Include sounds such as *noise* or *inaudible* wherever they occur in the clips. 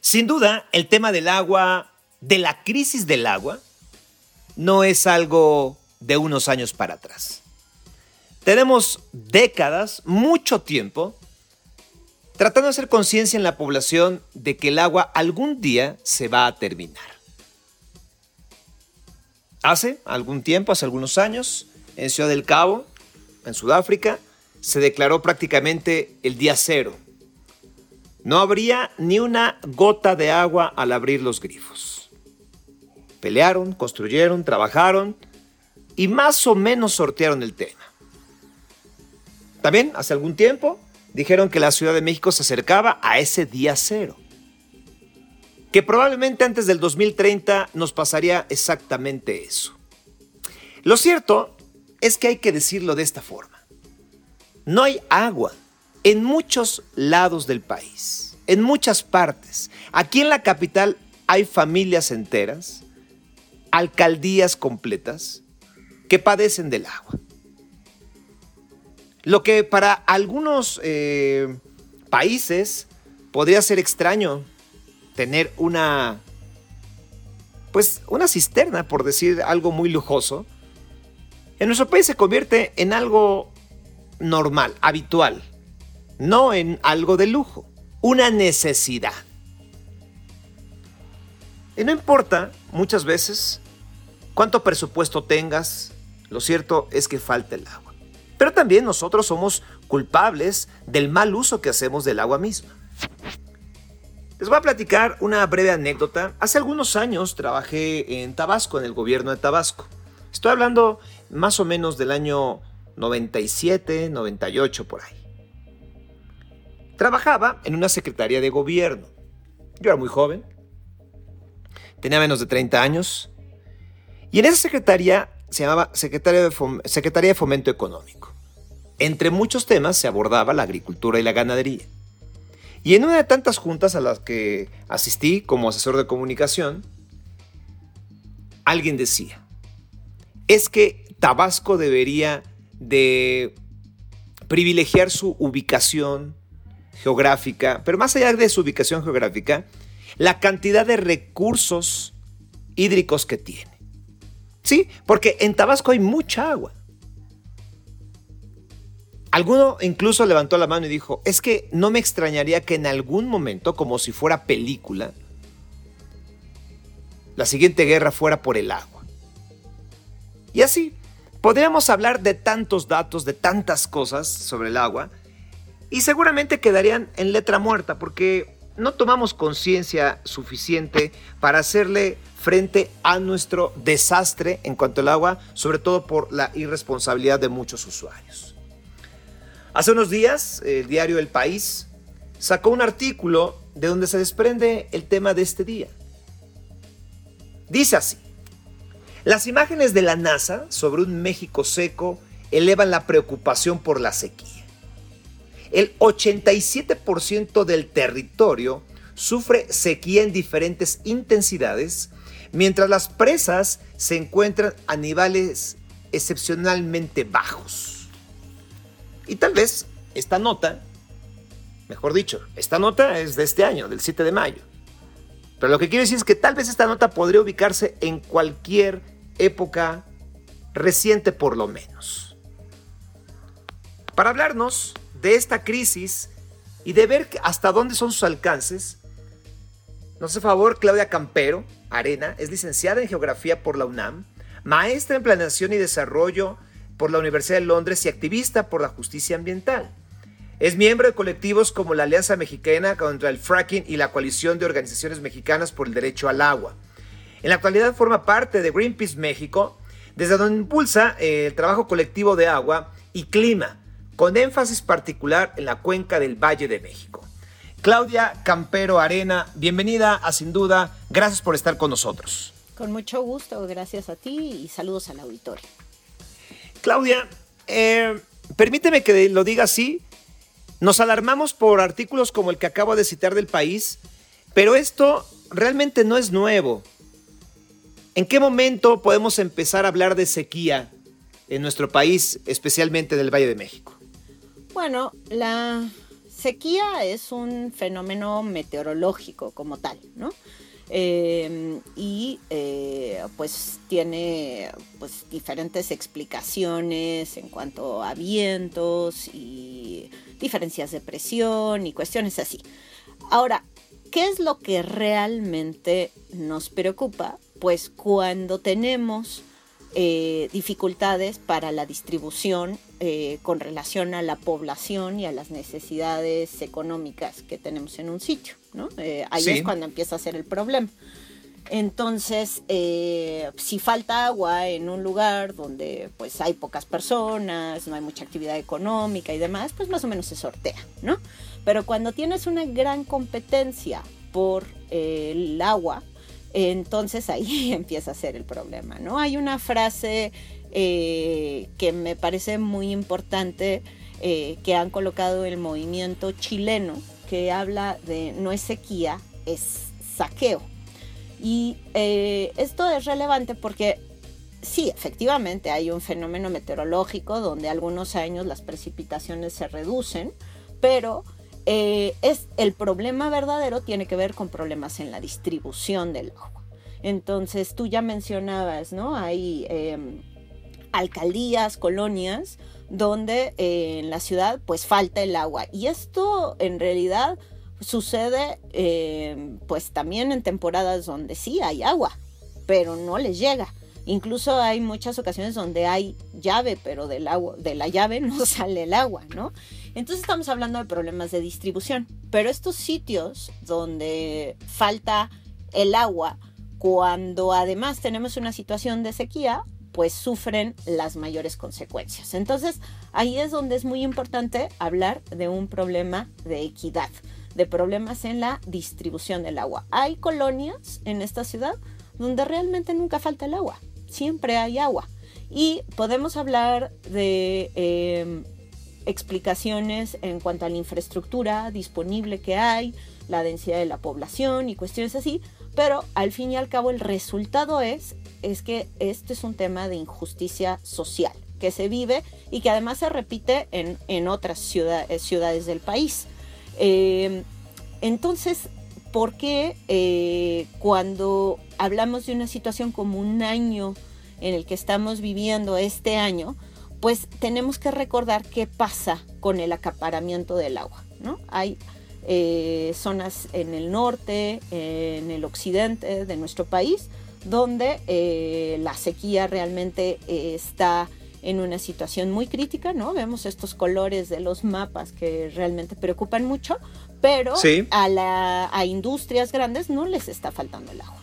Sin duda, el tema del agua, de la crisis del agua, no es algo de unos años para atrás. Tenemos décadas, mucho tiempo, tratando de hacer conciencia en la población de que el agua algún día se va a terminar. Hace algún tiempo, hace algunos años, en Ciudad del Cabo, en Sudáfrica, se declaró prácticamente el día cero. No habría ni una gota de agua al abrir los grifos. Pelearon, construyeron, trabajaron y más o menos sortearon el tema. También, hace algún tiempo, dijeron que la Ciudad de México se acercaba a ese día cero. Que probablemente antes del 2030 nos pasaría exactamente eso. Lo cierto es que hay que decirlo de esta forma. No hay agua en muchos lados del país, en muchas partes. Aquí en la capital hay familias enteras, alcaldías completas, que padecen del agua. Lo que para algunos eh, países podría ser extraño tener una, pues una cisterna, por decir algo muy lujoso, en nuestro país se convierte en algo normal, habitual, no en algo de lujo, una necesidad. Y no importa muchas veces cuánto presupuesto tengas, lo cierto es que falta el agua. Pero también nosotros somos culpables del mal uso que hacemos del agua misma. Les voy a platicar una breve anécdota. Hace algunos años trabajé en Tabasco, en el gobierno de Tabasco. Estoy hablando más o menos del año 97, 98 por ahí. Trabajaba en una secretaría de gobierno. Yo era muy joven, tenía menos de 30 años, y en esa secretaría se llamaba Secretaría de, secretaría de Fomento Económico. Entre muchos temas se abordaba la agricultura y la ganadería. Y en una de tantas juntas a las que asistí como asesor de comunicación, alguien decía, es que Tabasco debería de privilegiar su ubicación geográfica, pero más allá de su ubicación geográfica, la cantidad de recursos hídricos que tiene. Sí, porque en Tabasco hay mucha agua. Alguno incluso levantó la mano y dijo, es que no me extrañaría que en algún momento, como si fuera película, la siguiente guerra fuera por el agua. Y así, Podríamos hablar de tantos datos, de tantas cosas sobre el agua, y seguramente quedarían en letra muerta porque no tomamos conciencia suficiente para hacerle frente a nuestro desastre en cuanto al agua, sobre todo por la irresponsabilidad de muchos usuarios. Hace unos días, el diario El País sacó un artículo de donde se desprende el tema de este día. Dice así, las imágenes de la NASA sobre un México seco elevan la preocupación por la sequía. El 87% del territorio sufre sequía en diferentes intensidades, mientras las presas se encuentran a niveles excepcionalmente bajos. Y tal vez esta nota, mejor dicho, esta nota es de este año, del 7 de mayo. Pero lo que quiero decir es que tal vez esta nota podría ubicarse en cualquier época reciente por lo menos. Para hablarnos de esta crisis y de ver hasta dónde son sus alcances, nos hace favor Claudia Campero Arena, es licenciada en Geografía por la UNAM, maestra en Planeación y Desarrollo por la Universidad de Londres y activista por la justicia ambiental. Es miembro de colectivos como la Alianza Mexicana contra el Fracking y la Coalición de Organizaciones Mexicanas por el Derecho al Agua. En la actualidad forma parte de Greenpeace México, desde donde impulsa el trabajo colectivo de agua y clima, con énfasis particular en la cuenca del Valle de México. Claudia Campero Arena, bienvenida a Sin Duda, gracias por estar con nosotros. Con mucho gusto, gracias a ti y saludos al auditorio. Claudia, eh, permíteme que lo diga así, nos alarmamos por artículos como el que acabo de citar del país, pero esto realmente no es nuevo. ¿En qué momento podemos empezar a hablar de sequía en nuestro país, especialmente en el Valle de México? Bueno, la sequía es un fenómeno meteorológico como tal, ¿no? Em, y eh, pues tiene pues diferentes explicaciones en cuanto a vientos y diferencias de presión y cuestiones así. Ahora, ¿qué es lo que realmente nos preocupa? Pues cuando tenemos eh, dificultades para la distribución eh, con relación a la población y a las necesidades económicas que tenemos en un sitio, ¿no? Eh, ahí es cuando empieza a ser el problema. Entonces, si falta agua en un lugar donde pues hay pocas personas, no hay mucha actividad económica y demás, pues más o menos se sortea, ¿no? Pero cuando tienes una gran competencia por el agua, entonces ahí *laughs* empieza a ser el problema, ¿no? Hay una frase eh, que me parece muy importante eh, que han colocado el movimiento chileno que habla de no es sequía, es saqueo. Y eh, esto es relevante porque sí, efectivamente hay un fenómeno meteorológico donde algunos años las precipitaciones se reducen, pero eh, es el problema verdadero tiene que ver con problemas en la distribución del agua. Entonces, tú ya mencionabas, ¿no? Hay em, alcaldías, colonias, donde eh, en la ciudad pues falta el agua. Y esto en realidad sucede em, pues también en temporadas donde sí hay agua, pero no les llega. Incluso hay muchas ocasiones donde hay llave, pero del agua, de la llave no *laughs* sale el agua, ¿no? Entonces estamos hablando de problemas de distribución. Pero estos sitios donde falta el agua, cuando además tenemos una situación de sequía, pues sufren las mayores consecuencias. Entonces ahí es donde es muy importante hablar de un problema de equidad, de problemas en la distribución del agua. Hay colonias en esta ciudad donde realmente nunca falta el agua, siempre hay agua. Y podemos hablar de em, explicaciones en cuanto a la infraestructura disponible que hay, la densidad de la población y cuestiones así, pero al fin y al cabo el resultado es, es que este es un tema de injusticia social que se vive y que además se repite en, otras ciudades del país. Em, entonces, ¿por qué eh, cuando hablamos de una situación como un año en el que estamos viviendo este año, pues tenemos que recordar qué pasa con el acaparamiento del agua. ¿no? Hay eh, zonas en el norte, en el occidente de nuestro país, donde eh, la sequía realmente eh, está en una situación muy crítica, ¿no? Vemos estos colores de los mapas que realmente preocupan mucho, pero a, a industrias grandes no les está faltando el agua,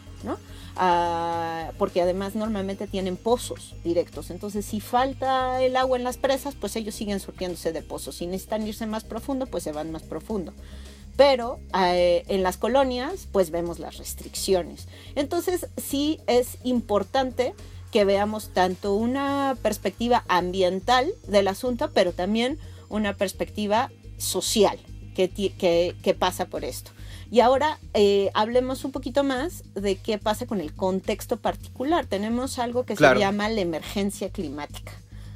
¿no? porque además normalmente tienen pozos directos. Entonces, si falta el agua en las presas, pues ellos siguen surtiéndose de pozos. Si necesitan irse más profundo, pues se van más profundo. Pero eh, en las colonias, pues vemos las restricciones. Entonces, sí es importante que veamos tanto una perspectiva ambiental del asunto, pero también una perspectiva social que pasa por esto. Y ahora eh, hablemos un poquito más de qué pasa con el contexto particular. Tenemos algo que se llama la emergencia climática.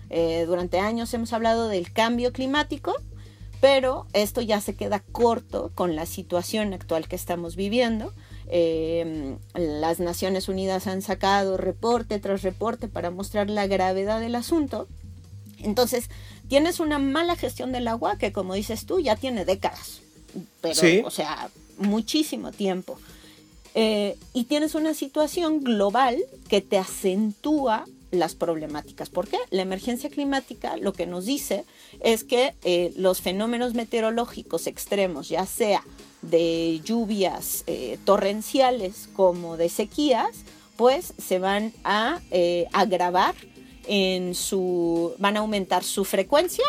Eh, durante años hemos hablado del cambio climático, pero esto ya se queda corto con la situación actual que estamos viviendo. Eh, las Naciones Unidas han sacado reporte tras reporte para mostrar la gravedad del asunto. Entonces, tienes una mala gestión del agua que, como dices tú, ya tiene décadas. Pero, o sea, muchísimo tiempo. Eh, y tienes una situación global que te acentúa las problemáticas. ¿Por qué? La emergencia climática lo que nos dice es que eh, los fenómenos meteorológicos extremos, ya sea de lluvias eh, torrenciales como de sequías, pues se van a agravar en su, van a aumentar su frecuencia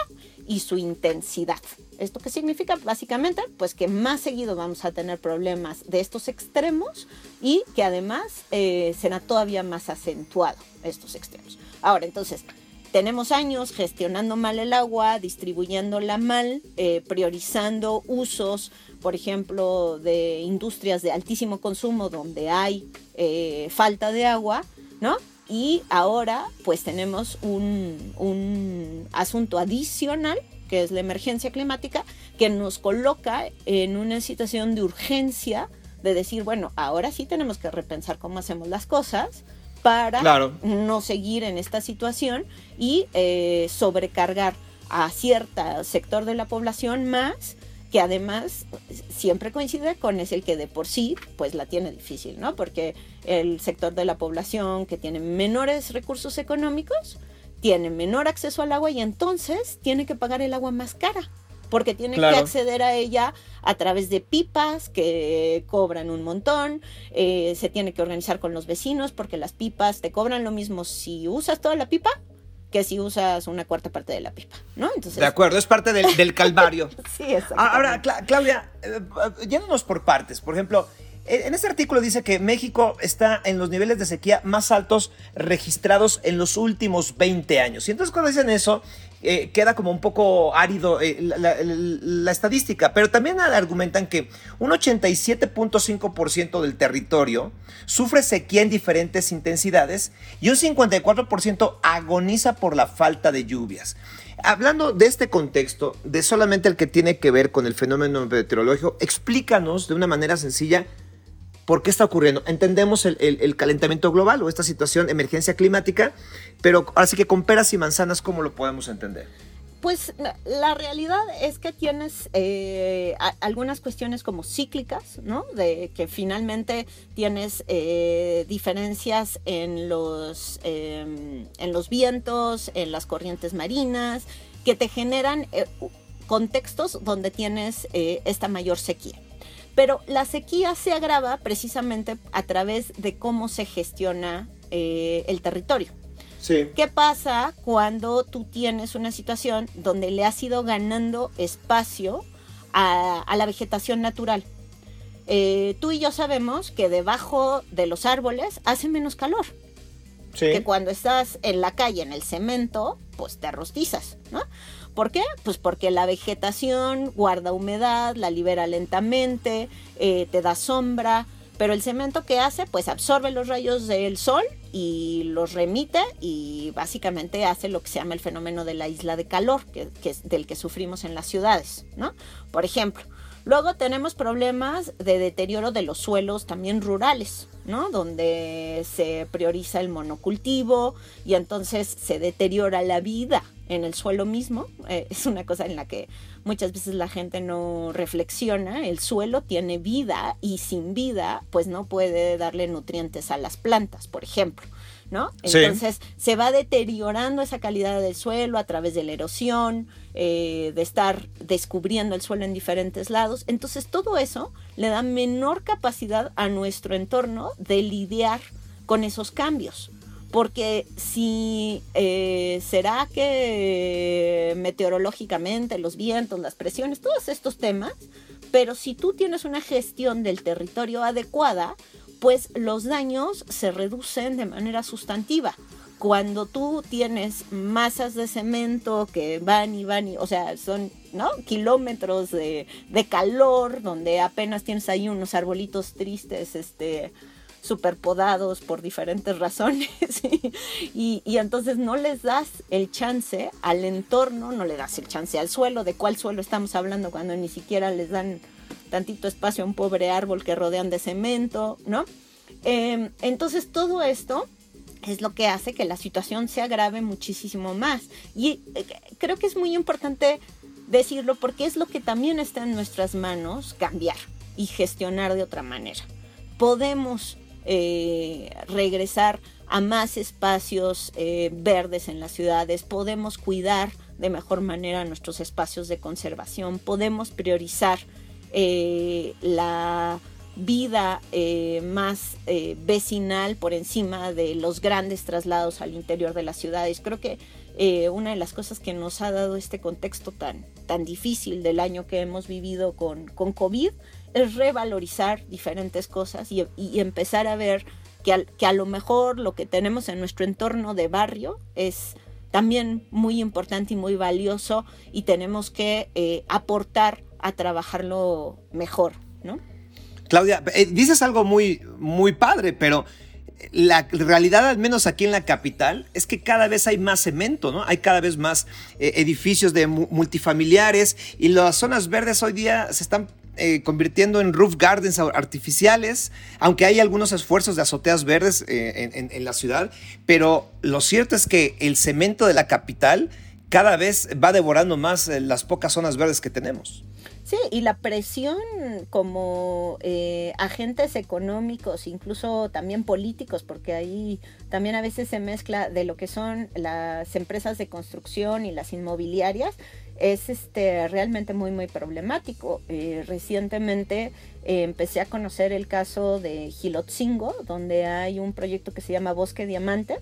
y su intensidad. ¿Esto qué significa? Básicamente, pues que más seguido vamos a tener problemas de estos extremos y que además eh, será todavía más acentuado estos extremos. Ahora, entonces, tenemos años gestionando mal el agua, distribuyéndola mal, eh, priorizando usos, por ejemplo, de industrias de altísimo consumo donde hay eh, falta de agua, ¿no? Y ahora pues tenemos un, un asunto adicional que es la emergencia climática, que nos coloca en una situación de urgencia de decir, bueno, ahora sí tenemos que repensar cómo hacemos las cosas para no seguir en esta situación y eh, sobrecargar a cierto sector de la población más que además siempre coincide con es el que de por sí pues la tiene difícil, ¿no? Porque el sector de la población que tiene menores recursos económicos tiene menor acceso al agua y entonces tiene que pagar el agua más cara porque tiene que acceder a ella a través de pipas que cobran un montón, eh, se tiene que organizar con los vecinos porque las pipas te cobran lo mismo si usas toda la pipa que si usas una cuarta parte de la pipa, ¿no? Entonces, de acuerdo, es parte del, calvario. *laughs* sí, exacto. Ahora, Claudia, eh, yéndonos por partes, por ejemplo, en este artículo dice que México está en los niveles de sequía más altos registrados en los últimos 20 años. Y entonces cuando dicen eso, eh, queda como un poco árido eh, la, estadística, pero también argumentan que un 87.5% del territorio sufre sequía en diferentes intensidades y un 54% agoniza por la falta de lluvias. Hablando de este contexto, de solamente el que tiene que ver con el fenómeno meteorológico, explícanos de una manera sencilla ¿Por qué está ocurriendo? Entendemos el, calentamiento global o esta situación, emergencia climática, pero así que con peras y manzanas, ¿cómo lo podemos entender? Pues la realidad es que tienes eh, algunas cuestiones como cíclicas, ¿no? De que finalmente tienes eh, diferencias en los, em, en los vientos, en las corrientes marinas, que te generan eh, contextos donde tienes esta mayor sequía. Pero la sequía se agrava precisamente a través de cómo se gestiona eh, el territorio. Sí. ¿Qué pasa cuando tú tienes una situación donde le has ido ganando espacio a, la vegetación natural? Eh, tú y yo sabemos que debajo de los árboles hace menos calor. Sí. Que cuando estás en la calle, en el cemento, pues te rostizas, ¿no? ¿Por qué? Pues porque la vegetación guarda humedad, la libera lentamente, eh, te da sombra, pero el cemento que hace, pues absorbe los rayos del sol y los remite y básicamente hace lo que se llama el fenómeno de la isla de calor, del que sufrimos en las ciudades, ¿no? Por ejemplo, Luego tenemos problemas de deterioro de los suelos también rurales, ¿no? Donde se prioriza el monocultivo y entonces se deteriora la vida en el suelo mismo. Eh, es una cosa en la que muchas veces la gente no reflexiona. El suelo tiene vida y sin vida pues no puede darle nutrientes a las plantas, por ejemplo. ¿No? Entonces se va deteriorando esa calidad del suelo a través de la erosión, eh, de estar descubriendo el suelo en diferentes lados. Entonces todo eso le da menor capacidad a nuestro entorno de lidiar con esos cambios porque si eh, será que meteorológicamente los vientos, las presiones, todos estos temas, pero si tú tienes una gestión del territorio adecuada, pues los daños se reducen de manera sustantiva. Cuando tú tienes masas de cemento que van y van, y, o sea, son ¿no? kilómetros de, de calor, donde apenas tienes ahí unos arbolitos tristes, este, superpodados por diferentes razones *laughs* y, entonces no les das el chance al entorno, no le das el chance al suelo, de cuál suelo estamos hablando cuando ni siquiera les dan tantito espacio a un pobre árbol que rodean de cemento, ¿no? Em, entonces todo esto es lo que hace que la situación se agrave muchísimo más. Y eh, creo que es muy importante decirlo porque es lo que también está en nuestras manos cambiar y gestionar de otra manera. Podemos eh, regresar a más espacios eh, verdes en las ciudades, podemos cuidar de mejor manera nuestros espacios de conservación, podemos priorizar eh, la vida más vecinal por encima de los grandes traslados al interior de las ciudades. Creo que una de las cosas que nos ha dado este contexto tan, tan difícil del año que hemos vivido con, con COVID es revalorizar diferentes cosas y, empezar a ver que, que a lo mejor lo que tenemos en nuestro entorno de barrio es también muy importante y muy valioso y tenemos que eh, aportar a trabajarlo mejor, ¿no? Claudia, eh, dices algo muy, muy padre, pero la realidad, al menos aquí en la capital, es que cada vez hay más cemento, ¿no? Hay cada vez más eh, edificios de multifamiliares y las zonas verdes hoy día se están eh, convirtiendo en roof gardens artificiales, aunque hay algunos esfuerzos de azoteas verdes eh, en, la ciudad, pero lo cierto es que el cemento de la capital cada vez va devorando más las pocas zonas verdes que tenemos. Sí, y la presión como eh, agentes económicos, incluso también políticos, porque ahí también a veces se mezcla de lo que son las empresas de construcción y las inmobiliarias, es este, realmente muy, muy problemático. Eh, recientemente eh, empecé a conocer el caso de Gilotzingo, donde hay un proyecto que se llama Bosque Diamante,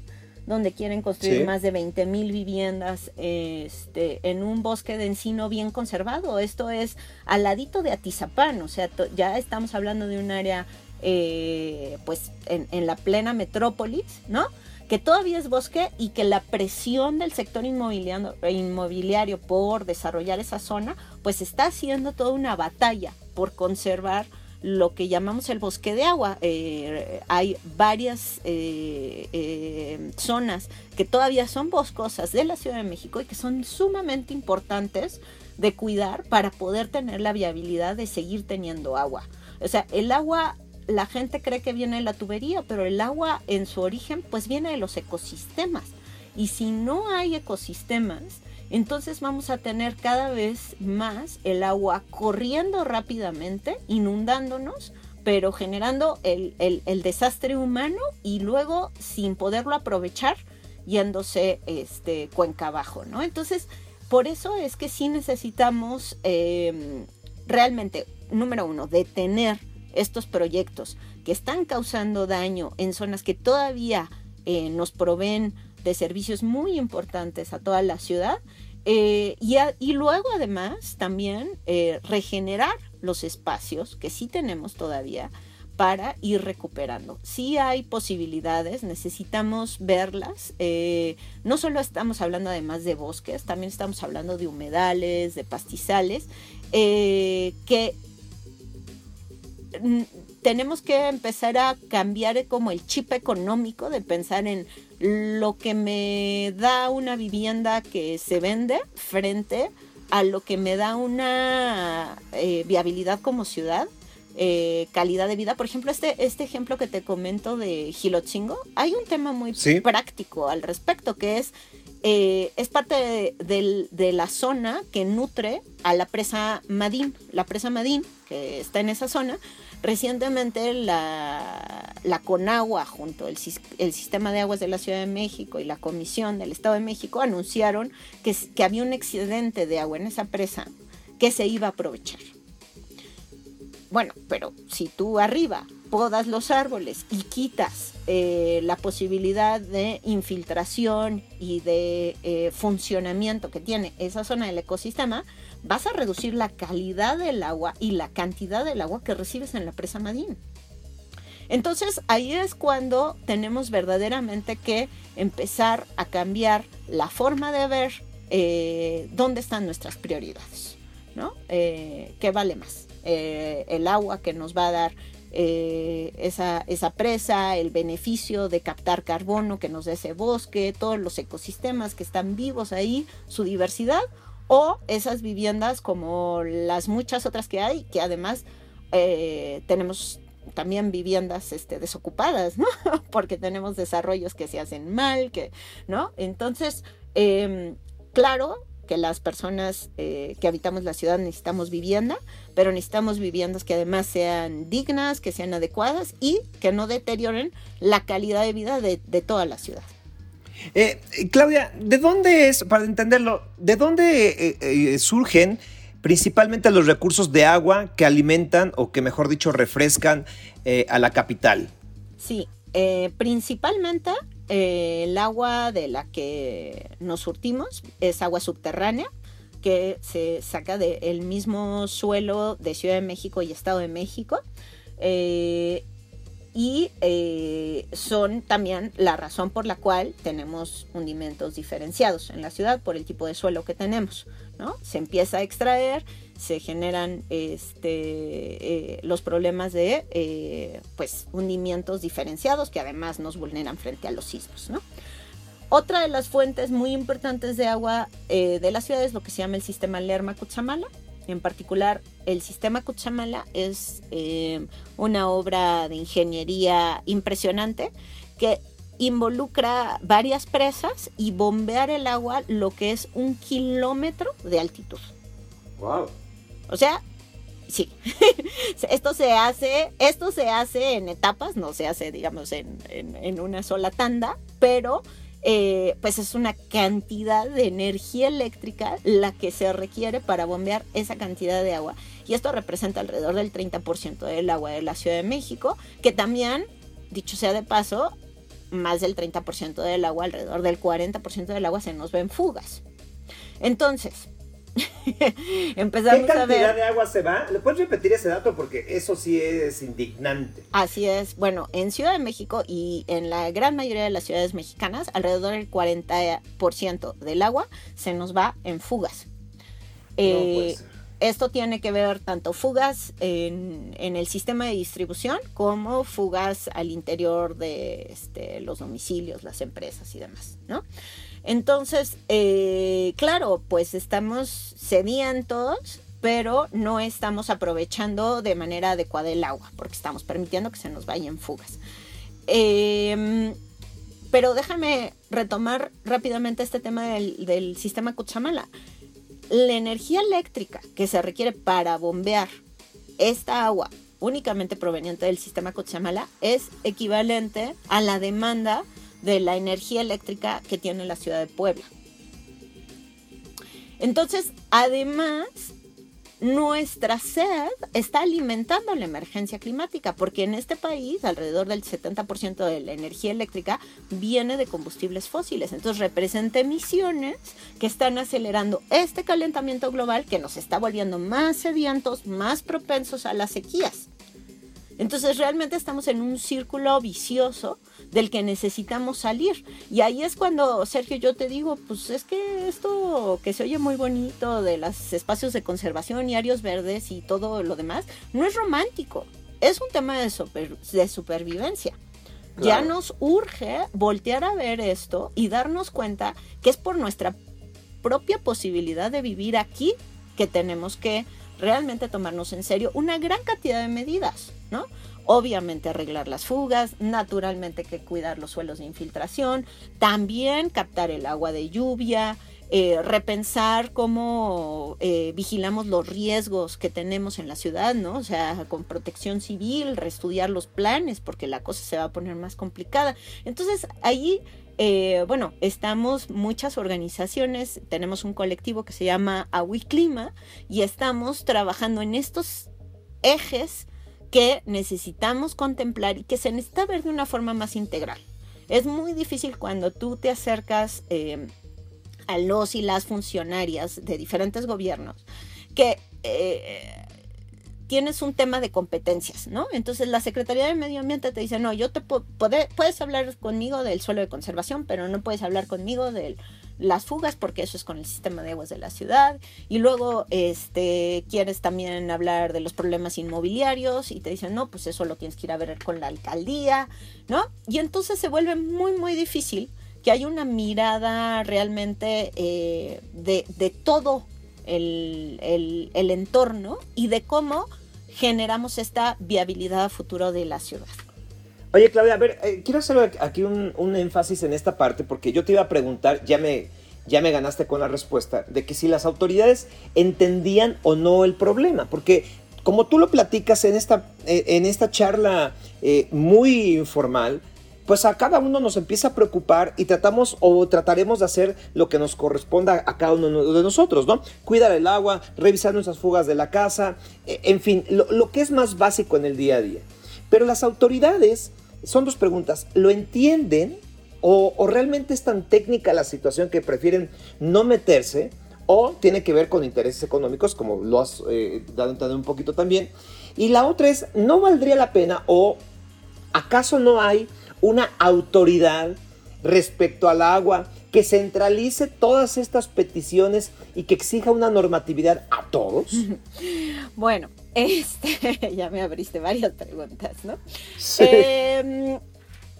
donde quieren construir más de 20 mil viviendas este, en un bosque de encino bien conservado. Esto es al ladito de Atizapán, o sea, ya estamos hablando de un área eh, pues en, en, la plena metrópolis, ¿no? Que todavía es bosque y que la presión del sector inmobiliario, por desarrollar esa zona, pues está haciendo toda una batalla por conservar lo que llamamos el bosque de agua. Eh, hay varias eh, eh, zonas que todavía son boscosas de la Ciudad de México y que son sumamente importantes de cuidar para poder tener la viabilidad de seguir teniendo agua. O sea, el agua, la gente cree que viene de la tubería, pero el agua en su origen pues viene de los ecosistemas. Y si no hay ecosistemas, entonces vamos a tener cada vez más el agua corriendo rápidamente, inundándonos, pero generando el, desastre humano y luego sin poderlo aprovechar, yéndose este, cuenca abajo, ¿no? Entonces, por eso es que sí necesitamos em, realmente, número uno, detener estos proyectos que están causando daño en zonas que todavía eh, nos proveen de servicios muy importantes a toda la ciudad eh, y, luego además también eh, regenerar los espacios que sí tenemos todavía para ir recuperando. Sí hay posibilidades, necesitamos verlas. No solo estamos hablando además de bosques, también estamos hablando de humedales, de pastizales, que tenemos que empezar a cambiar como el chip económico de pensar en lo que me da una vivienda que se vende frente a lo que me da una eh, viabilidad como ciudad, eh, calidad de vida. Por ejemplo, este, este ejemplo que te comento de Gilochingo, hay un tema muy práctico al respecto, que es, eh, es parte de, la zona que nutre a la presa Madín. La presa Madín, que está en esa zona, Recientemente la, la Conagua, junto al el Sistema de Aguas de la Ciudad de México y la Comisión del Estado de México, anunciaron que, que había un excedente de agua en esa presa que se iba a aprovechar. Bueno, pero si tú arriba podas los árboles y quitas eh, la posibilidad de infiltración y de eh, funcionamiento que tiene esa zona del ecosistema, vas a reducir la calidad del agua y la cantidad del agua que recibes en la presa Madín. Entonces ahí es cuando tenemos verdaderamente que empezar a cambiar la forma de ver eh, dónde están nuestras prioridades, ¿no? ¿Qué vale más? el agua que nos va a dar eh, esa, esa, presa, el beneficio de captar carbono que nos da ese bosque, todos los ecosistemas que están vivos ahí, su diversidad, o esas viviendas como las muchas otras que hay, que además eh, tenemos también viviendas este, desocupadas, ¿no? *laughs* Porque tenemos desarrollos que se hacen mal, que, ¿no? Entonces, em, claro, que las personas eh, que habitamos la ciudad necesitamos vivienda, pero necesitamos viviendas que además sean dignas, que sean adecuadas y que no deterioren la calidad de vida de, toda la ciudad. Eh, Claudia, ¿de dónde es, para entenderlo, de dónde eh, surgen principalmente los recursos de agua que alimentan o que mejor dicho refrescan a la capital? Sí, principalmente eh, el agua de la que nos surtimos es agua subterránea que se saca del mismo suelo de Ciudad de México y Estado de México. Eh, y eh, son también la razón por la cual tenemos hundimentos diferenciados en la ciudad por el tipo de suelo que tenemos. ¿no? Se empieza a extraer, se generan este, eh, los problemas de eh, pues, hundimientos diferenciados que además nos vulneran frente a los sismos. Otra de las fuentes muy importantes de agua eh, de la ciudad es lo que se llama el sistema Lerma-Cuchamala. En particular, el sistema Cuchamala es una obra de ingeniería impresionante que involucra varias presas y bombear el agua lo que es un kilómetro de altitud. Wow. O sea, sí. *laughs* esto se hace, esto se hace en etapas, no se hace, digamos, en, una sola tanda, pero eh, pues es una cantidad de energía eléctrica la que se requiere para bombear esa cantidad de agua. Y esto representa alrededor del 30% del agua de la Ciudad de México, que también, dicho sea de paso, más del 30% del agua, alrededor del 40% del agua se nos ve en fugas. Entonces, *laughs* empezamos ¿Qué cantidad de agua se va? ¿Le puedes repetir ese dato? Porque eso sí es indignante. Así es. Bueno, en Ciudad de México y en la gran mayoría de las ciudades mexicanas, alrededor del 40% del agua se nos va en fugas. Eh, esto tiene que ver tanto fugas en, el sistema de distribución como fugas al interior de este, los domicilios, las empresas y demás, ¿no? Entonces, eh, claro, pues estamos sedientos, pero no estamos aprovechando de manera adecuada el agua, porque estamos permitiendo que se nos vayan fugas. Em, pero déjame retomar rápidamente este tema del, del sistema Cuchamala la energía eléctrica que se requiere para bombear esta agua únicamente proveniente del sistema Cochamala es equivalente a la demanda de la energía eléctrica que tiene la ciudad de Puebla. Entonces, además, nuestra sed está alimentando la emergencia climática, porque en este país alrededor del 70% de la energía eléctrica viene de combustibles fósiles. Entonces representa emisiones que están acelerando este calentamiento global que nos está volviendo más sedientos, más propensos a las sequías. Entonces realmente estamos en un círculo vicioso del que necesitamos salir. Y ahí es cuando, Sergio, yo te digo, pues es que esto que se oye muy bonito de los espacios de conservación y áreas verdes y todo lo demás, no es romántico, es un tema de, de supervivencia. Ya nos urge voltear a ver esto y darnos cuenta que es por nuestra propia posibilidad de vivir aquí que tenemos que realmente tomarnos en serio una gran cantidad de medidas, ¿no? Obviamente arreglar las fugas, naturalmente que cuidar los suelos de infiltración, también captar el agua de lluvia, eh, repensar cómo eh, vigilamos los riesgos que tenemos en la ciudad, ¿no? O sea, con protección civil, reestudiar los planes, porque la cosa se va a poner más complicada. Entonces, ahí eh, bueno, estamos muchas organizaciones, tenemos un colectivo que se llama Agui Clima y estamos trabajando en estos ejes que necesitamos contemplar y que se necesita ver de una forma más integral. Es muy difícil cuando tú te acercas eh, a los y las funcionarias de diferentes gobiernos que eh, tienes un tema de competencias, ¿no? Entonces la Secretaría de Medio Ambiente te dice, no, yo te puedo, puedes hablar conmigo del suelo de conservación, pero no puedes hablar conmigo de las fugas porque eso es con el sistema de aguas de la ciudad. Y luego este, quieres también hablar de los problemas inmobiliarios y te dicen, no, pues eso lo tienes que ir a ver con la alcaldía, ¿no? Y entonces se vuelve muy, muy difícil que haya una mirada realmente eh, de, todo el, el entorno y de cómo generamos esta viabilidad a futuro de la ciudad. Oye, Claudia, a ver, eh, quiero hacer aquí un, énfasis en esta parte porque yo te iba a preguntar, ya me, ya me ganaste con la respuesta, de que si las autoridades entendían o no el problema, porque como tú lo platicas en esta, eh, en esta charla eh, muy informal, pues a cada uno nos empieza a preocupar y tratamos o trataremos de hacer lo que nos corresponda a cada uno de nosotros, ¿no? Cuidar el agua, revisar nuestras fugas de la casa, e, en fin, lo, que es más básico en el día a día. Pero las autoridades, son dos preguntas, ¿lo entienden o, realmente es tan técnica la situación que prefieren no meterse? o tiene que ver con intereses económicos, como lo has eh, dado entender un poquito también. Y la otra es, ¿no valdría la pena o acaso no hay una autoridad respecto al agua que centralice todas estas peticiones y que exija una normatividad a todos? *laughs* Bueno, este, *laughs* ya me abriste varias preguntas, ¿no? Sí. Em,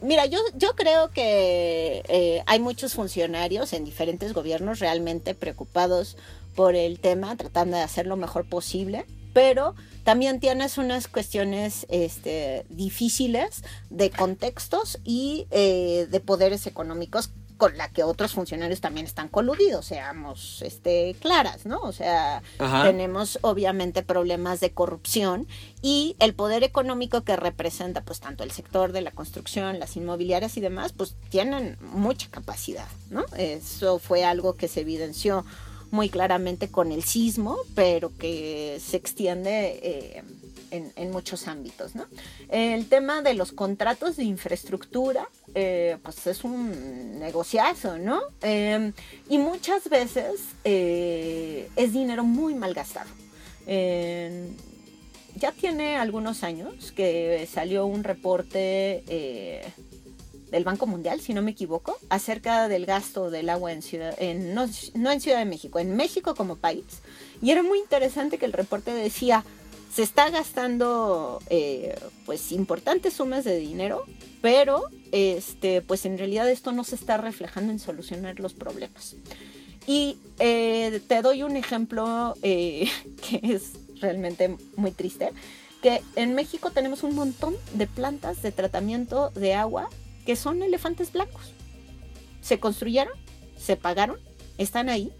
mira, yo, yo creo que eh, hay muchos funcionarios en diferentes gobiernos realmente preocupados por el tema, tratando de hacer lo mejor posible, pero también tienes unas cuestiones este, difíciles de contextos y eh, de poderes económicos con la que otros funcionarios también están coludidos, seamos este, claras, ¿no? O sea, tenemos obviamente problemas de corrupción y el poder económico que representa pues tanto el sector de la construcción, las inmobiliarias y demás, pues tienen mucha capacidad, ¿no? Eso fue algo que se evidenció muy claramente con el sismo, pero que se extiende eh, en, muchos ámbitos. ¿no? El tema de los contratos de infraestructura, eh, pues es un negociazo, ¿no? Em, y muchas veces eh, es dinero muy mal gastado. ya tiene algunos años que salió un reporte del Banco Mundial, si no me equivoco, acerca del gasto del agua en Ciudad, en, no, en Ciudad de México, en México como país. Y era muy interesante que el reporte decía, se está gastando eh, pues importantes sumas de dinero, pero este, pues en realidad esto no se está reflejando en solucionar los problemas. Y eh, te doy un ejemplo eh, *laughs* que es realmente muy triste, que en México tenemos un montón de plantas de tratamiento de agua que son elefantes blancos. Se construyeron, se pagaron, están ahí,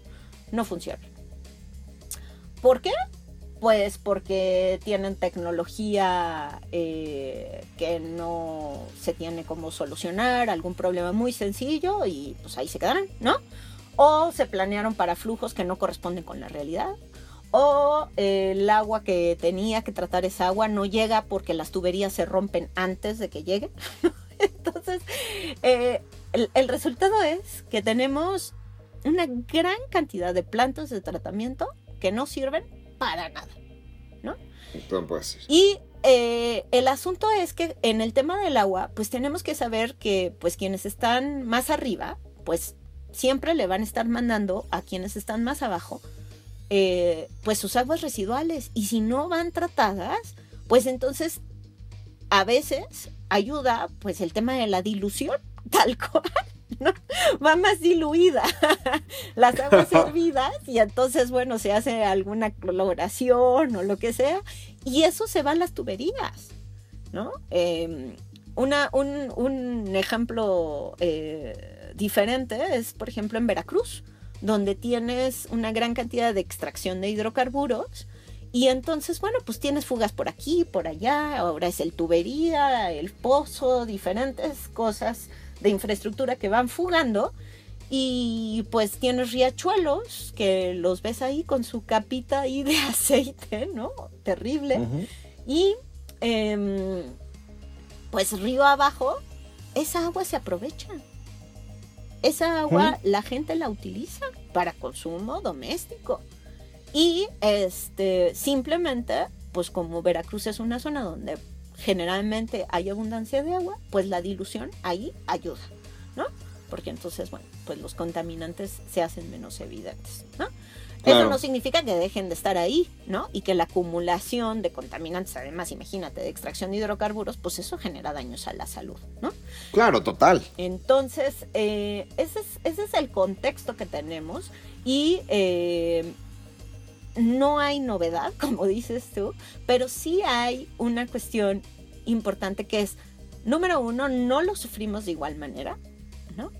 no funcionan. ¿Por qué? Pues porque tienen tecnología eh, que no se tiene como solucionar, algún problema muy sencillo y pues ahí se quedaron, ¿no? O se planearon para flujos que no corresponden con la realidad. O el agua que tenía que tratar esa agua no llega porque las tuberías se rompen antes de que llegue. *laughs* *laughs* Entonces, eh, el, resultado es que tenemos una gran cantidad de plantas de tratamiento que no sirven para nada, ¿no? Y eh, el asunto es que en el tema del agua, pues tenemos que saber que pues quienes están más arriba, pues siempre le van a estar mandando a quienes están más abajo, eh, pues sus aguas residuales. Y si no van tratadas, pues entonces a veces ayuda pues el tema de la dilución, *laughs* tal cual. ¿no? Va más diluida *laughs* las aguas *laughs* hervidas y entonces, bueno, se hace alguna coloración o lo que sea y eso se va a las tuberías, ¿no? Em, una, un, ejemplo eh, diferente es, por ejemplo, en Veracruz, donde tienes una gran cantidad de extracción de hidrocarburos y entonces, bueno, pues tienes fugas por aquí, por allá, ahora es el tubería, el pozo, diferentes cosas de infraestructura que van fugando. Y pues tienes riachuelos que los ves ahí con su capita ahí de *laughs* aceite, ¿no? Terrible. Y em, pues río abajo, esa agua se aprovecha. Esa agua la gente la utiliza para consumo doméstico. Y este, simplemente, pues como Veracruz es una zona donde generalmente hay abundancia de agua, pues la dilución ahí ayuda, ¿no? Porque entonces, bueno, pues los contaminantes se hacen menos evidentes, ¿no? Eso no significa que dejen de estar ahí, ¿no? Y que la acumulación de contaminantes, además, imagínate, de extracción de hidrocarburos, pues eso genera daños a la salud, ¿no? Claro, total. Entonces, eh, ese, es, ese, es, el contexto que tenemos y eh, no hay novedad, *laughs* como dices tú, pero sí hay una cuestión importante que es, número uno, no lo sufrimos de igual manera, ¿no?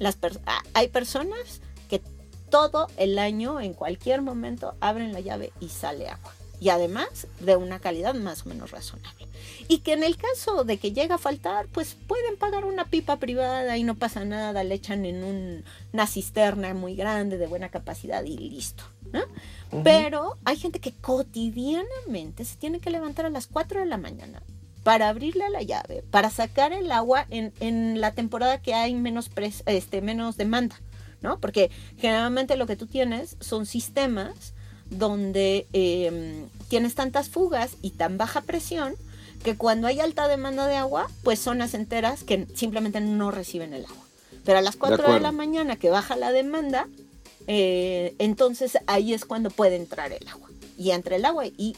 Hay personas que todo el año, en cualquier momento, abren la llave y sale agua. Y además de una calidad más o menos razonable. Y que en el caso de que llegue a faltar, pues pueden pagar una pipa privada y no pasa nada, le echan en una cisterna muy grande de buena capacidad y listo. Pero hay gente que cotidianamente se tiene que levantar a las 4 de la mañana para abrirle la llave, para sacar el agua en, la temporada que hay menos, este, menos demanda, ¿no? Porque generalmente lo que tú tienes son sistemas donde em, tienes tantas fugas y tan baja presión que cuando hay alta demanda de agua, pues zonas enteras que simplemente no reciben el agua. Pero a las 4 de, la mañana que baja la demanda, eh, entonces ahí es cuando puede entrar el agua. Y entre el agua y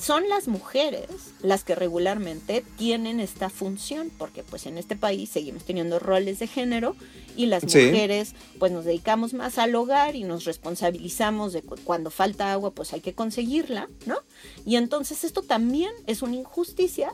son las mujeres las que regularmente tienen esta función, porque pues en este país seguimos teniendo roles de género y las mujeres pues nos dedicamos más al hogar y nos responsabilizamos de cuando falta agua pues hay que conseguirla, ¿no? Y entonces esto también es una injusticia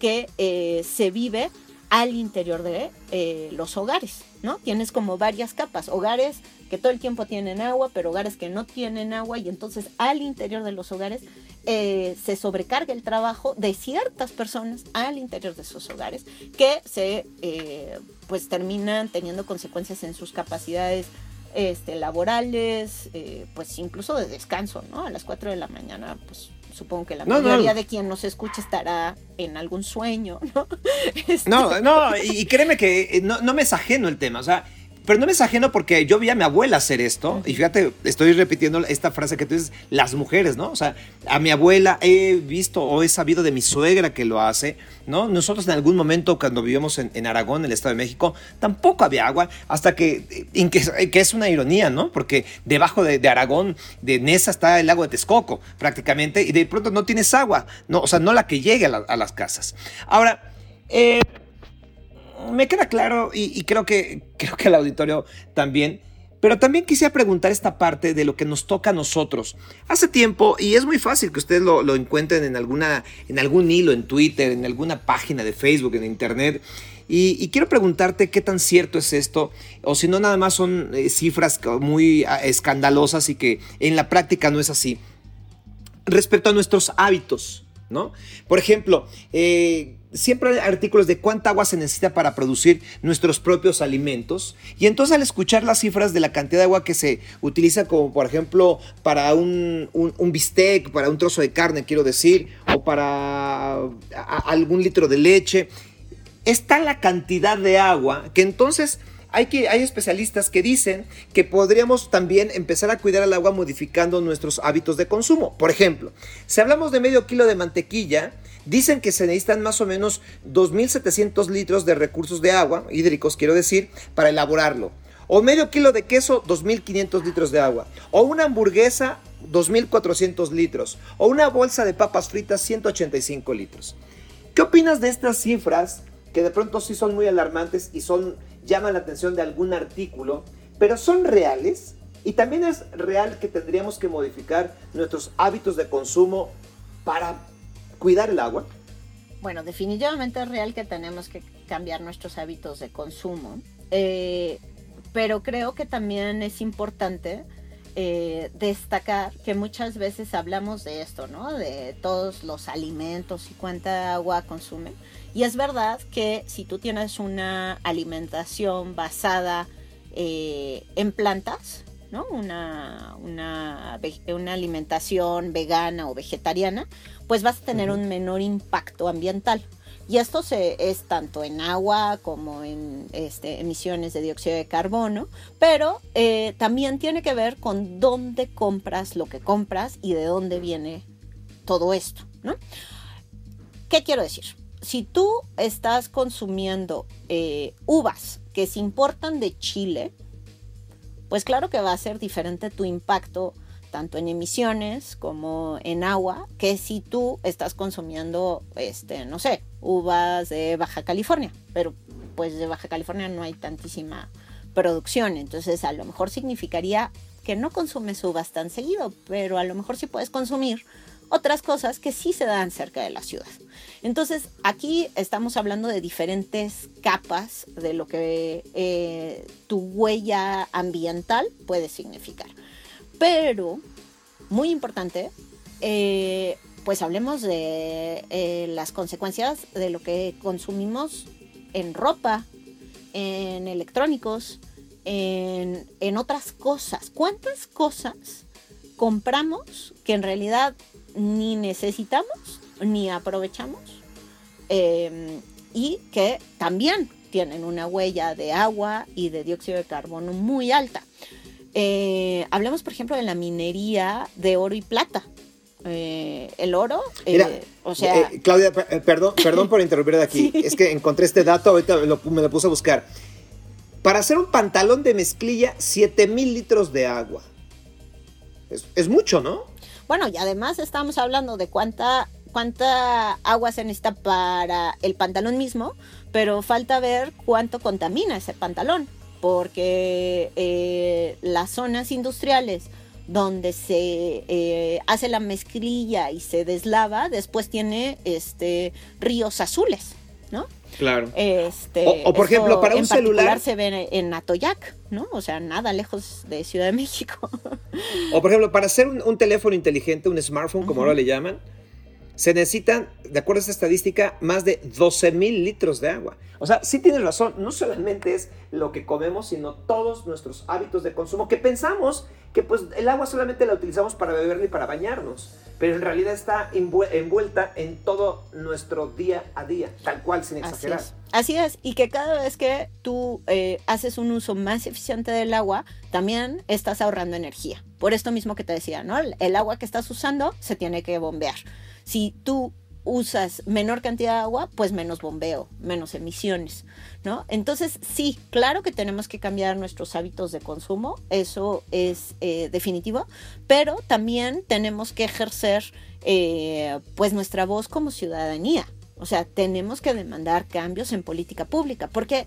que eh, se vive al interior de eh, los hogares, ¿no? Tienes como varias capas, hogares que todo el tiempo tienen agua, pero hogares que no tienen agua y entonces al interior de los hogares eh, se sobrecarga el trabajo de ciertas personas al interior de esos hogares que se eh, pues terminan teniendo consecuencias en sus capacidades este, laborales, pues incluso de descanso, ¿no? A las 4 de la mañana, pues supongo que la mayoría de quien nos escucha estará en algún sueño, ¿no? *laughs* Este no, no, y créeme que eh, no, no me es ajeno el tema, o sea, pero no me es ajeno porque yo vi a mi abuela hacer esto. Y fíjate, estoy repitiendo esta frase que tú dices, las mujeres, ¿no? O sea, a mi abuela he visto o he sabido de mi suegra que lo hace, ¿no? Nosotros en algún momento cuando vivíamos en, Aragón, en el Estado de México, tampoco había agua, hasta que, que, es una ironía, ¿no? Porque debajo de, Aragón, de Nesa, está el lago de Texcoco, prácticamente, y de pronto no tienes agua, ¿no? O sea, no la que llegue a, a las casas. Ahora, eh me queda claro y, creo, que, creo que el auditorio también. Pero también quisiera preguntar esta parte de lo que nos toca a nosotros. Hace tiempo, y es muy fácil que ustedes lo, encuentren en, alguna, en algún hilo, en Twitter, en alguna página de Facebook, en Internet. Y, quiero preguntarte qué tan cierto es esto, o si no nada más son eh, cifras muy ah, escandalosas y que en la práctica no es así. Respecto a nuestros hábitos, ¿no? Por ejemplo, eh, siempre hay artículos de cuánta agua se necesita para producir nuestros propios alimentos. Y entonces al escuchar las cifras de la cantidad de agua que se utiliza como por ejemplo para un, bistec, para un trozo de carne, quiero decir, o para algún litro de leche, está la cantidad de agua que entonces... Hay, que, hay especialistas que dicen que podríamos también empezar a cuidar el agua modificando nuestros hábitos de consumo. Por ejemplo, si hablamos de medio kilo de mantequilla, Dicen que se necesitan más o menos 2.700 litros de recursos de agua, hídricos quiero decir, para elaborarlo. O medio kilo de queso, 2.500 litros de agua. O una hamburguesa, 2.400 litros. O una bolsa de papas fritas, 185 litros. ¿Qué opinas de estas cifras que de pronto sí son muy alarmantes y son, llaman la atención de algún artículo, pero son reales? Y también es real que tendríamos que modificar nuestros hábitos de consumo para cuidar el agua? Bueno, definitivamente es real que tenemos que cambiar nuestros hábitos de consumo, eh, pero creo que también es importante eh, destacar que muchas veces hablamos de esto, ¿no? De todos los alimentos y cuánta agua consumen. Y es verdad que si tú tienes una alimentación basada eh, en plantas, ¿no? Una, una, una, alimentación vegana o vegetariana, pues vas a tener un menor impacto ambiental. Y esto se, es tanto en agua como en este, emisiones de dióxido de carbono, pero eh, también tiene que ver con dónde compras lo que compras y de dónde viene todo esto. ¿no? ¿Qué quiero decir? Si tú estás consumiendo eh, uvas que se importan de Chile, pues claro que va a ser diferente tu impacto tanto en emisiones como en agua, que si tú estás consumiendo, este, no sé, uvas de Baja California, pero pues de Baja California no hay tantísima producción, entonces a lo mejor significaría que no consumes uvas tan seguido, pero a lo mejor sí puedes consumir otras cosas que sí se dan cerca de la ciudad. Entonces, aquí estamos hablando de diferentes capas de lo que eh, tu huella ambiental puede significar. Pero, muy importante, eh, pues hablemos de eh, las consecuencias de lo que consumimos en ropa, en electrónicos, en, otras cosas. ¿Cuántas cosas compramos que en realidad ni necesitamos ni aprovechamos? Em, y que también tienen una huella de agua y de dióxido de carbono muy alta. Eh, hablemos, por ejemplo, de la minería de oro y plata. Eh, el oro, eh, o sea... Claudia, perdón, *laughs* perdón por de aquí. Es que encontré este dato, ahorita me lo puse a buscar. 40% Para hacer un pantalón de mezclilla, 7000 litros de agua. Es, es, mucho, ¿no? Bueno, y además estamos hablando de cuánta, cuánta agua se necesita para el pantalón mismo, pero falta ver cuánto contamina ese pantalón, porque eh, las zonas industriales donde se eh, hace la mezclilla y se deslava, después tiene este, ríos azules, ¿no? Claro. Este, o, por ejemplo, para un celular. se ve en Atoyac, ¿no? O sea, nada lejos de Ciudad de México. o por ejemplo, para hacer un, teléfono inteligente, un smartphone, como ahora le llaman, se necesitan, de acuerdo a esta estadística, más de 12 mil litros de agua. O sea, sí tienes razón, no solamente es lo que comemos, sino todos nuestros hábitos de consumo, que pensamos que pues el agua solamente la utilizamos para beber y para bañarnos, pero en realidad está envuelta en todo nuestro día a día, tal cual, sin exagerar. Así es, y que cada vez que tú eh, haces un uso más eficiente del agua, también estás ahorrando energía. Por esto mismo que te decía, ¿no? El agua que estás usando se tiene que bombear. Si tú usas menor cantidad de agua, pues menos bombeo, menos emisiones, ¿no? Entonces, sí, claro que tenemos que cambiar nuestros hábitos de consumo, eso es eh, definitivo, pero también tenemos que ejercer, eh, pues, nuestra voz como ciudadanía. O sea, tenemos que demandar cambios en política pública, porque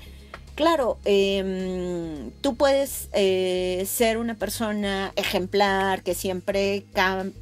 Claro, em, tú puedes eh, ser una persona ejemplar que siempre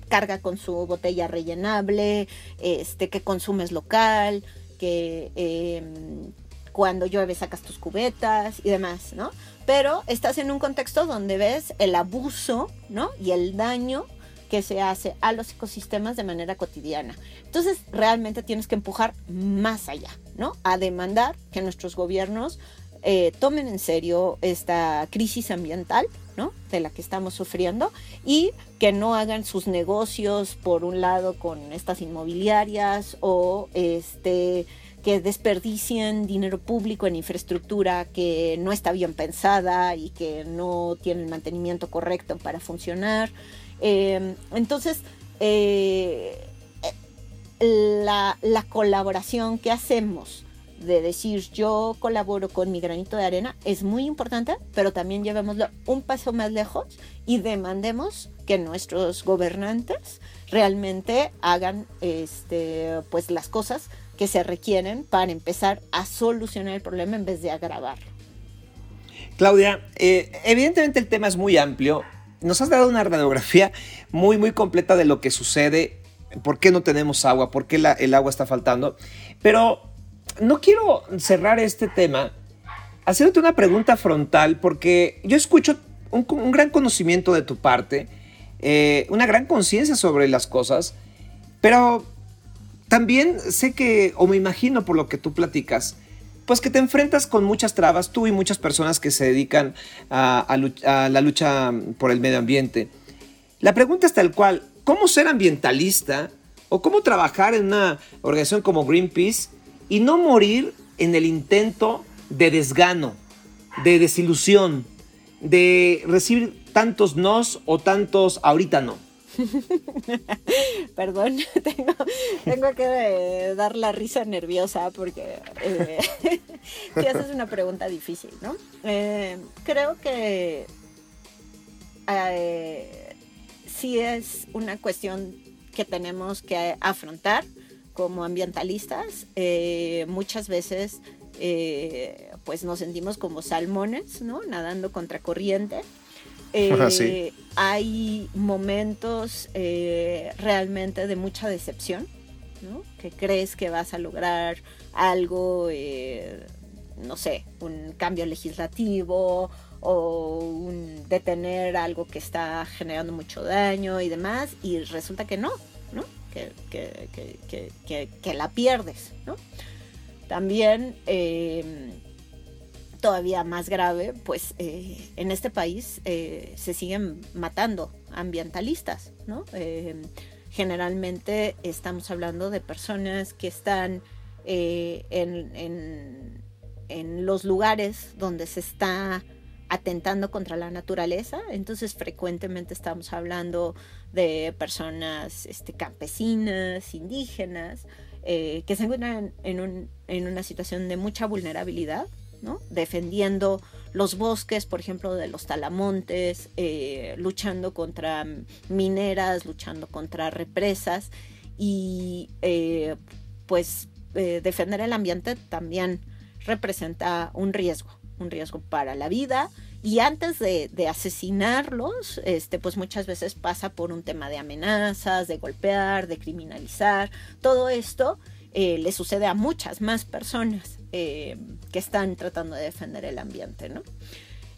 carga con su botella rellenable, este, que consumes local, que em, cuando llueve sacas tus cubetas y demás, ¿no? Pero estás en un contexto donde ves el abuso, ¿no? Y el daño que se hace a los ecosistemas de manera cotidiana. Entonces, realmente tienes que empujar más allá, ¿no? A demandar que nuestros gobiernos eh, tomen en serio esta crisis ambiental, ¿no? De la que estamos sufriendo y que no hagan sus negocios por un lado con estas inmobiliarias o este que desperdicien dinero público en infraestructura que no está bien pensada y que no tiene el mantenimiento correcto para funcionar. Eh, entonces, eh, la, la colaboración que hacemos de decir yo colaboro con mi granito de arena es muy importante, pero también llevémoslo un paso más lejos y demandemos que nuestros gobernantes realmente hagan este, pues las cosas que se requieren para empezar a solucionar el problema en vez de agravar. Claudia, eh, evidentemente el tema es muy amplio. Nos has dado una radiografía muy, muy completa de lo que sucede, por qué no tenemos agua, por qué el agua está faltando. Pero no quiero cerrar este tema haciéndote una pregunta frontal, porque yo escucho un, gran conocimiento de tu parte, eh, una gran conciencia sobre las cosas, pero también sé que, o me imagino por lo que tú platicas, pues que te enfrentas con muchas trabas, tú y muchas personas que se dedican a, a la lucha por el medio ambiente. La pregunta es tal cual, ¿cómo ser ambientalista o cómo trabajar en una organización como Greenpeace y no morir en el intento de desgano, de desilusión, de recibir tantos nos o tantos ahorita no. *laughs* Perdón, *laughs* tengo, que dar la risa nerviosa porque eh, *laughs* es una pregunta difícil, ¿no? Eh, creo que eh, sí es una cuestión que tenemos que afrontar como ambientalistas, eh, muchas veces eh, pues nos sentimos como salmones, ¿no? Nadando contra corriente. *laughs* Eh, hay momentos realmente de mucha decepción, ¿no? Que crees que vas a lograr algo, no sé, un cambio legislativo o un detener algo que está generando mucho daño y demás, y resulta que no, ¿no? que, la pierdes, ¿no? También, em, todavía más grave, pues eh, en este país eh, se siguen matando ambientalistas, ¿no? Generalmente estamos hablando de personas que están eh, en, en los lugares donde se está atentando contra la naturaleza. Entonces frecuentemente estamos hablando de personas este, campesinas, indígenas, eh, que se encuentran en, una situación de mucha vulnerabilidad, ¿no? defendiendo los bosques, por ejemplo, de los talamontes, eh, luchando contra mineras, luchando contra represas y eh, pues defender el ambiente también representa un riesgo, un riesgo para la vida y antes de, asesinarlos, este, pues muchas veces pasa por un tema de amenazas, de golpear, de criminalizar. Todo esto eh, le sucede a muchas más personas eh, que están tratando de defender el ambiente, ¿no?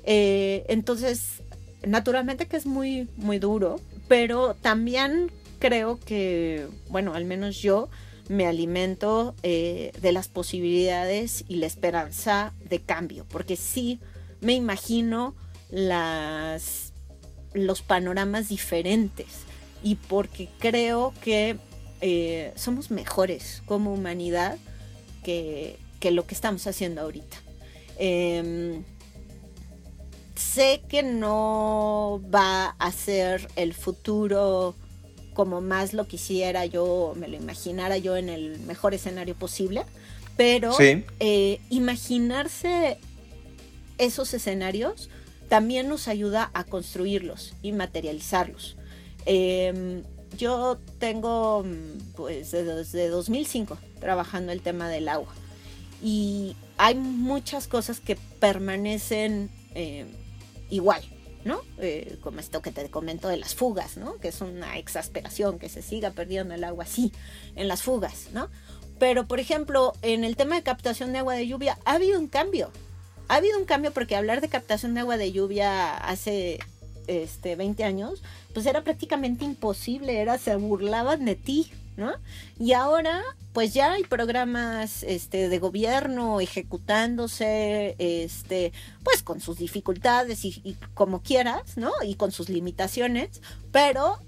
Eh, entonces, naturalmente que es muy, muy duro, pero también creo que, bueno, al menos yo me alimento de las posibilidades y la esperanza de cambio, porque sí me imagino las, los panoramas diferentes y porque creo que eh, somos mejores como humanidad que, lo que estamos haciendo ahorita. Em, sé que no va a ser el futuro como más lo quisiera yo, me lo imaginara yo en el mejor escenario posible, pero eh, imaginarse esos escenarios también nos ayuda a construirlos y materializarlos. Em, yo tengo, pues, desde 2005 trabajando el tema del agua y hay muchas cosas que permanecen em, igual, ¿no? Eh, como esto que te comento de las fugas, ¿no? Que es una exasperación que se siga perdiendo el agua así en las fugas, ¿no? Pero, por ejemplo, en el tema de captación de agua de lluvia ha habido un cambio ha habido un cambio porque hablar de captación de agua de lluvia hace este 20 años, pues era prácticamente imposible, era se burlaban de ti, ¿no? Y ahora pues ya hay programas este, de gobierno ejecutándose, este, pues con sus dificultades y, como quieras, ¿no? Y con sus limitaciones, pero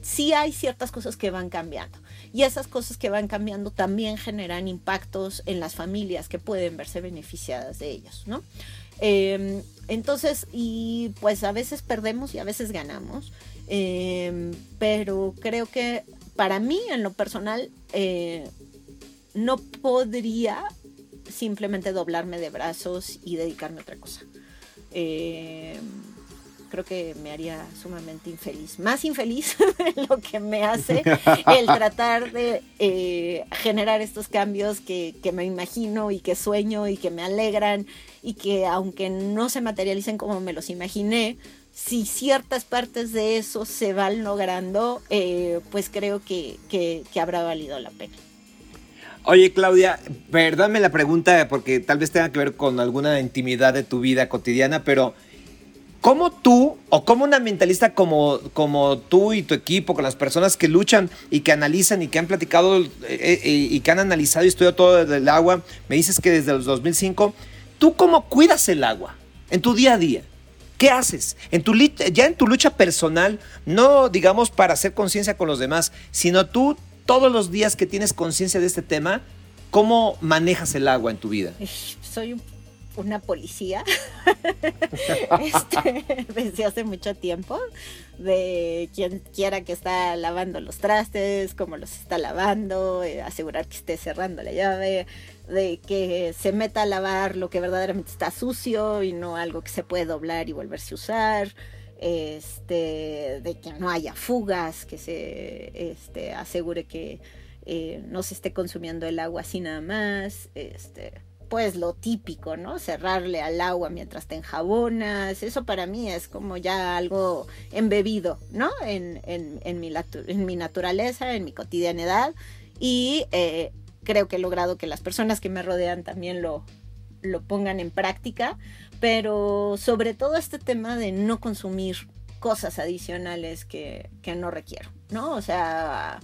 sí hay ciertas cosas que van cambiando. Y esas cosas que van cambiando también generan impactos en las familias que pueden verse beneficiadas de ellos, ¿no? Em, entonces, y pues a veces perdemos y a veces ganamos, em, pero creo que para mí, en lo personal, eh, no podría simplemente doblarme de brazos y dedicarme a otra cosa. Eh, creo que me haría sumamente infeliz, más infeliz *laughs* de lo que me hace el tratar de eh, generar estos cambios que, me imagino y que sueño y que me alegran y que aunque no se materialicen como me los imaginé, si ciertas partes de eso se van logrando, eh, pues creo que, que, habrá valido la pena. Oye, Claudia, perdóname la pregunta porque tal vez tenga que ver con alguna intimidad de tu vida cotidiana, pero ¿Cómo tú o como un ambientalista como, como tú y tu equipo, con las personas que luchan y que analizan y que han platicado eh, eh, y que han analizado y estudiado todo el agua, me dices que desde los 2005, ¿tú cómo cuidas el agua en tu día a día? ¿Qué haces? En tu, ya en tu lucha personal, no digamos para hacer conciencia con los demás, sino tú todos los días que tienes conciencia de este tema, ¿cómo manejas el agua en tu vida? Soy un una policía *laughs* este, *laughs* desde hace mucho tiempo de quien quiera que está lavando los trastes, cómo los está lavando, eh, asegurar que esté cerrando la llave, de que se meta a lavar lo que verdaderamente está sucio y no algo que se puede doblar y volverse a usar. Este, de que no haya fugas, que se este, asegure que eh, no se esté consumiendo el agua así nada más. Este, pues lo típico, ¿no? Cerrarle al agua mientras te enjabonas, eso para mí es como ya algo embebido, ¿no? En, en, mi, en mi, naturaleza, en mi cotidianidad y eh, creo que he logrado que las personas que me rodean también lo, lo pongan en práctica, pero sobre todo este tema de no consumir cosas adicionales que, que no requiero, ¿no? O sea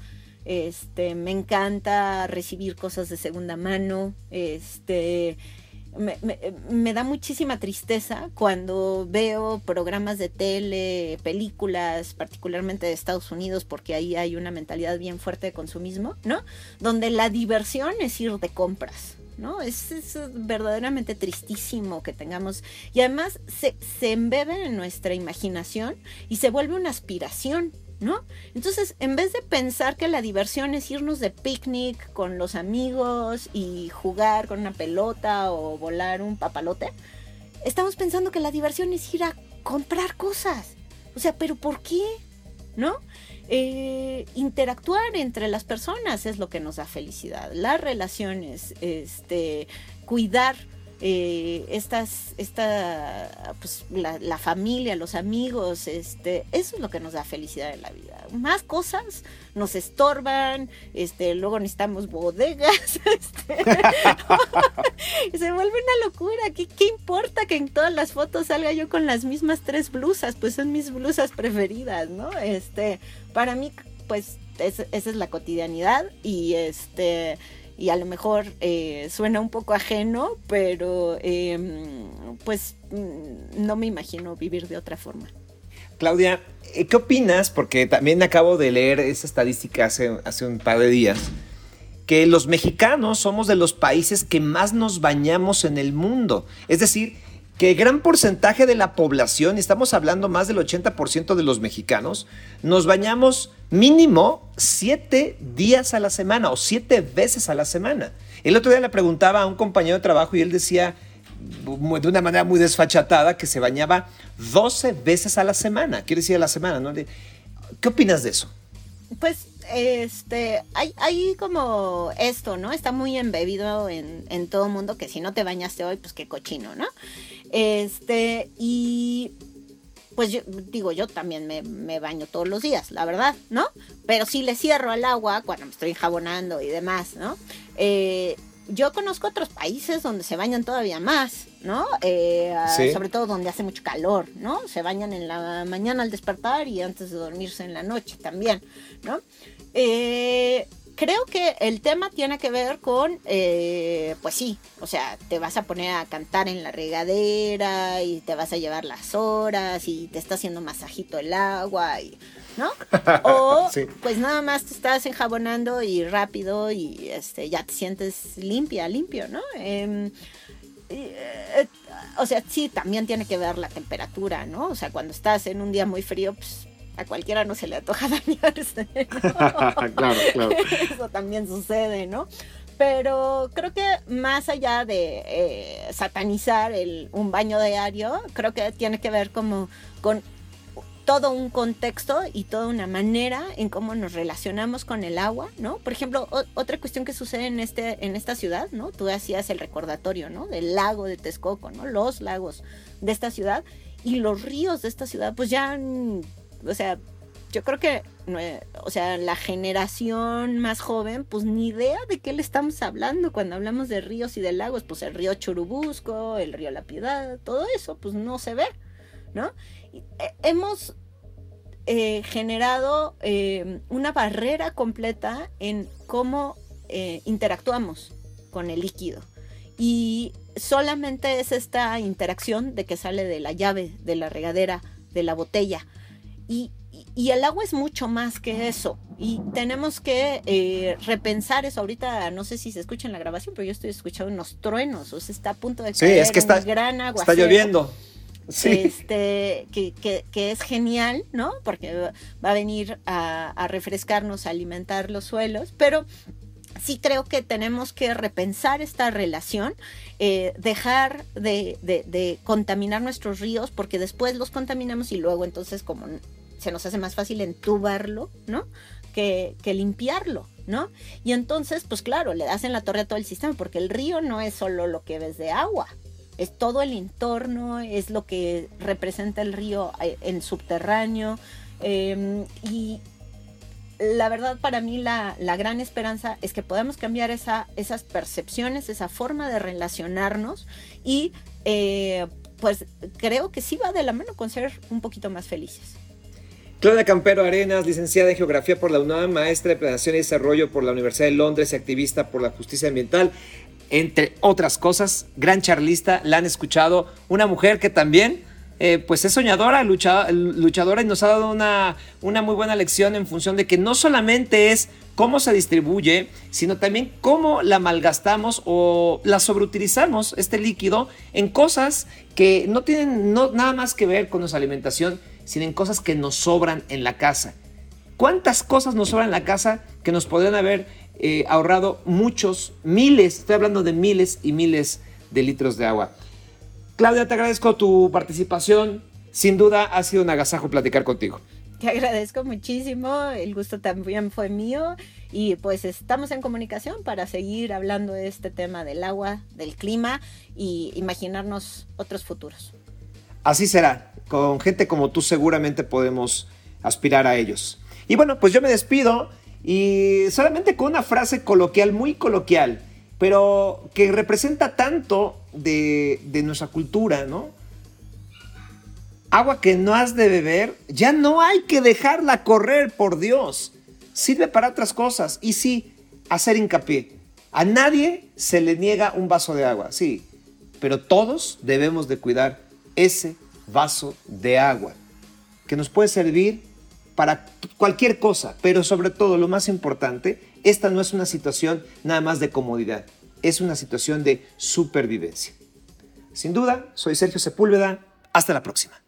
este, me encanta recibir cosas de segunda mano. Este, me, da muchísima tristeza cuando veo programas de tele, películas, particularmente de Estados Unidos, porque ahí hay una mentalidad bien fuerte de consumismo, ¿no? Donde la diversión es ir de compras. ¿no? Es, verdaderamente tristísimo que tengamos. Y además se, se embebe en nuestra imaginación y se vuelve una aspiración. ¿No? Entonces, en vez de pensar que la diversión es irnos de picnic con los amigos y jugar con una pelota o volar un papalote, estamos pensando que la diversión es ir a comprar cosas. O sea, pero ¿por qué? ¿No? Eh, interactuar entre las personas es lo que nos da felicidad. Las relaciones, este, cuidar eh, estas, esta, pues, la, familia, los amigos, este, eso es lo que nos da felicidad en la vida. Más cosas nos estorban, este, luego necesitamos bodegas, *laughs* este, *laughs* se vuelve una locura. ¿Qué, ¿Qué importa que en todas las fotos salga yo con las mismas tres blusas? Pues son mis blusas preferidas, ¿no? Este, para mí, pues, esa es la cotidianidad y este y a lo mejor eh, suena un poco ajeno, pero em, pues mm, no me imagino vivir de otra forma. Claudia, eh, ¿qué opinas? Porque también acabo de leer esa estadística hace, hace un par de días, que los mexicanos somos de los países que más nos bañamos en el mundo. Es decir, que gran porcentaje de la población, estamos hablando más del 80% de los mexicanos, nos bañamos mínimo siete días a la semana o siete veces a la semana. El otro día le preguntaba a un compañero de trabajo y él decía de una manera muy desfachatada que se bañaba 12 veces a la semana. Quiere decir a la semana, ¿no? ¿Qué opinas de eso? Pues este, hay, hay como esto, ¿no? Está muy embebido en, en todo mundo que si no te bañaste hoy, pues qué cochino, ¿no? Este, y pues yo digo, yo también me, baño todos los días, la verdad, ¿no? Pero si le cierro al agua cuando me estoy enjabonando y demás, ¿no? Eh, yo conozco otros países donde se bañan todavía más, ¿no? Eh, sobre todo donde hace mucho calor, ¿no? Se bañan en la mañana al despertar y antes de dormirse en la noche también, ¿no? Eh, creo que el tema tiene que ver con, eh, pues sí, o sea, te vas a poner a cantar en la regadera y te vas a llevar las horas y te está haciendo masajito el agua y, ¿no? *laughs* O pues nada más te estás enjabonando y rápido y este ya te sientes limpia, limpio, ¿no? Em, eh, o sea, sí, también tiene que ver la temperatura, ¿no? O sea, cuando estás en un día muy frío, pues a cualquiera no se le antoja *laughs* bañarse. *laughs* claro, claro. Eso también sucede, ¿no? Pero creo que más allá de eh, satanizar el, un baño diario, creo que tiene que ver como con todo un contexto y toda una manera en cómo nos relacionamos con el agua, ¿no? Por ejemplo, otra cuestión que sucede en, este, en esta ciudad, ¿no? Tú hacías el recordatorio, ¿no? Del lago de Texcoco, ¿no? Los lagos de esta ciudad y los ríos de esta ciudad, pues ya o sea, yo creo que, o sea, la generación más joven, pues ni idea de qué le estamos hablando cuando hablamos de ríos y de lagos, pues el río Churubusco, el río La Piedad, todo eso, pues no se ve, ¿no? Eh, hemos eh, generado eh, una barrera completa en cómo interactuamos con el líquido. Y solamente es esta interacción de que sale de la llave, de la regadera, de la botella y, el agua es mucho más que eso. Y tenemos que eh, repensar eso. Ahorita no sé si se escucha en la grabación, pero yo estoy escuchando unos truenos. O sea, está a punto de caer sí, es que está, gran agua. Está lloviendo. Sí. Este, que, es genial, ¿no? Porque va a venir a, refrescarnos, a alimentar los suelos. Pero sí creo que tenemos que repensar esta relación, eh, dejar de, contaminar nuestros ríos, porque después los contaminamos y luego entonces como se nos hace más fácil entubarlo, ¿no? Que, que, limpiarlo, ¿no? Y entonces, pues claro, le das en la torre a todo el sistema, porque el río no es solo lo que ves de agua, es todo el entorno, es lo que representa el río eh, en subterráneo. Em, y la verdad para mí la, gran esperanza es que podamos cambiar esa, esas percepciones, esa forma de relacionarnos y eh, pues creo que sí va de la mano con ser un poquito más felices. Claudia Campero Arenas, licenciada en Geografía por la UNAM, maestra de Prevención y Desarrollo por la Universidad de Londres activista por la justicia ambiental, entre otras cosas, gran charlista, la han escuchado, una mujer que también eh, pues es soñadora, luchadora y nos ha dado una, una muy buena lección en función de que no solamente es cómo se distribuye, sino también cómo la malgastamos o la sobreutilizamos, este líquido, en cosas que no tienen nada más que ver con nuestra alimentación, sino en cosas que nos sobran en la casa. ¿Cuántas cosas nos sobran en la casa que nos podrían haber eh, ahorrado muchos, miles, estoy hablando de miles y miles de litros de agua? Claudia, te agradezco tu participación. Sin duda ha sido un agasajo platicar contigo. Te agradezco muchísimo, el gusto también fue mío y pues estamos en comunicación para seguir hablando de este tema del agua, del clima y imaginarnos otros futuros. Así será, con gente como tú seguramente podemos aspirar a ellos. Y bueno, pues yo me despido y solamente con una frase coloquial, muy coloquial, pero que representa tanto de, de nuestra cultura, ¿no? agua que no has de beber, ya no hay que dejarla correr, por Dios. Sirve para otras cosas. Y sí, hacer hincapié. A nadie se le niega un vaso de agua, sí, pero todos debemos de cuidar ese vaso de agua, que nos puede servir para cualquier cosa, pero sobre todo lo más importante, esta no es una situación nada más de comodidad, es una situación de supervivencia. Sin duda, soy Sergio Sepúlveda, hasta la próxima.